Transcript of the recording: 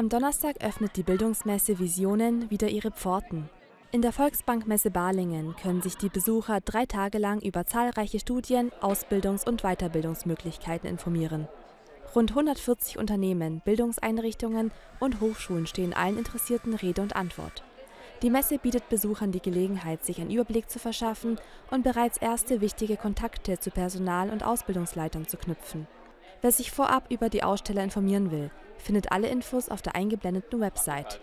Am Donnerstag öffnet die Bildungsmesse Visionen wieder ihre Pforten. In der Volksbankmesse Balingen können sich die Besucher drei Tage lang über zahlreiche Studien-, Ausbildungs- und Weiterbildungsmöglichkeiten informieren. Rund 140 Unternehmen, Bildungseinrichtungen und Hochschulen stehen allen Interessierten Rede und Antwort. Die Messe bietet Besuchern die Gelegenheit, sich einen Überblick zu verschaffen und bereits erste wichtige Kontakte zu Personal- und Ausbildungsleitern zu knüpfen. Wer sich vorab über die Aussteller informieren will, findet alle Infos auf der eingeblendeten Website